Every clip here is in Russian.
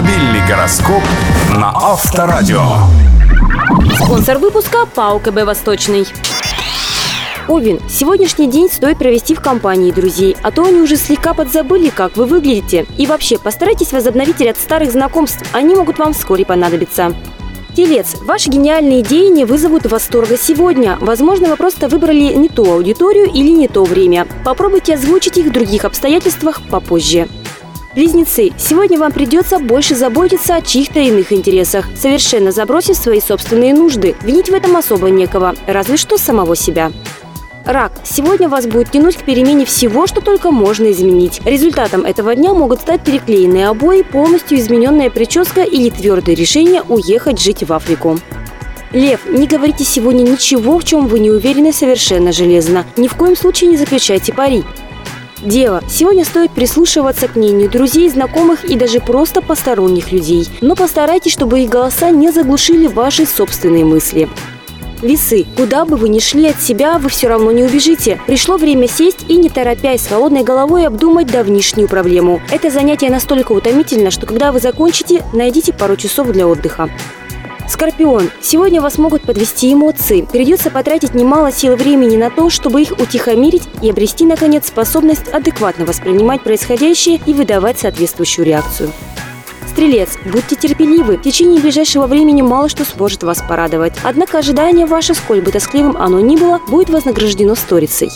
Автомобильный гороскоп на Авторадио. Спонсор выпуска ПАО КБ «Восточный». Овен, сегодняшний день стоит провести в компании друзей, а то они уже слегка подзабыли, как вы выглядите. И вообще, постарайтесь возобновить ряд старых знакомств, они могут вам вскоре понадобиться. Телец, ваши гениальные идеи не вызовут восторга сегодня. Возможно, вы просто выбрали не ту аудиторию или не то время. Попробуйте озвучить их в других обстоятельствах попозже. Близнецы, сегодня вам придется больше заботиться о чьих-то иных интересах, совершенно забросив свои собственные нужды. Винить в этом особо некого, разве что самого себя. Рак. Сегодня вас будет тянуть к перемене всего, что только можно изменить. Результатом этого дня могут стать переклеенные обои, полностью измененная прическа или твердое решение уехать жить в Африку. Лев, не говорите сегодня ничего, в чем вы не уверены совершенно железно. Ни в коем случае не заключайте пари. Дева, сегодня стоит прислушиваться к мнению друзей, знакомых и даже просто посторонних людей. Но постарайтесь, чтобы их голоса не заглушили ваши собственные мысли. Весы. Куда бы вы ни шли от себя, вы все равно не убежите. Пришло время сесть и, не торопясь, с холодной головой обдумать давнишнюю проблему. Это занятие настолько утомительно, что когда вы закончите, найдите пару часов для отдыха. Скорпион. Сегодня вас могут подвести эмоции. Придется потратить немало сил и времени на то, чтобы их утихомирить и обрести, наконец, способность адекватно воспринимать происходящее и выдавать соответствующую реакцию. Стрелец, будьте терпеливы. В течение ближайшего времени мало что сможет вас порадовать. Однако ожидание ваше, сколь бы тоскливым оно ни было, будет вознаграждено сторицей.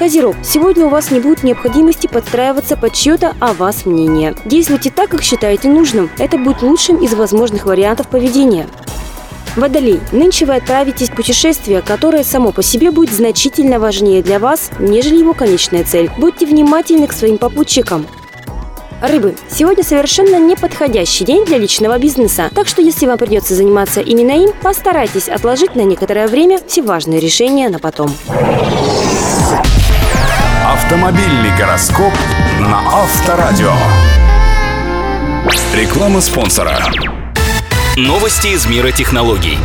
Козерог, сегодня у вас не будет необходимости подстраиваться под чье-то о вас мнение. Действуйте так, как считаете нужным. Это будет лучшим из возможных вариантов поведения. Водолей, нынче вы отправитесь в путешествие, которое само по себе будет значительно важнее для вас, нежели его конечная цель. Будьте внимательны к своим попутчикам. Рыбы. Сегодня совершенно неподходящий день для личного бизнеса, так что если вам придется заниматься именно им, постарайтесь отложить на некоторое время все важные решения на потом. Автомобильный гороскоп на Авторадио. Реклама спонсора. Новости из мира технологий.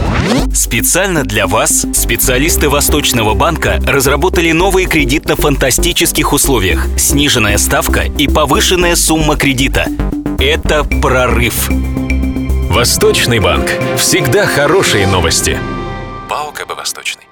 Специально для вас специалисты Восточного банка разработали новые кредит на фантастических условиях. Сниженная ставка и повышенная сумма кредита. Это прорыв. Восточный банк. Всегда хорошие новости. ПАО КБ «Восточный».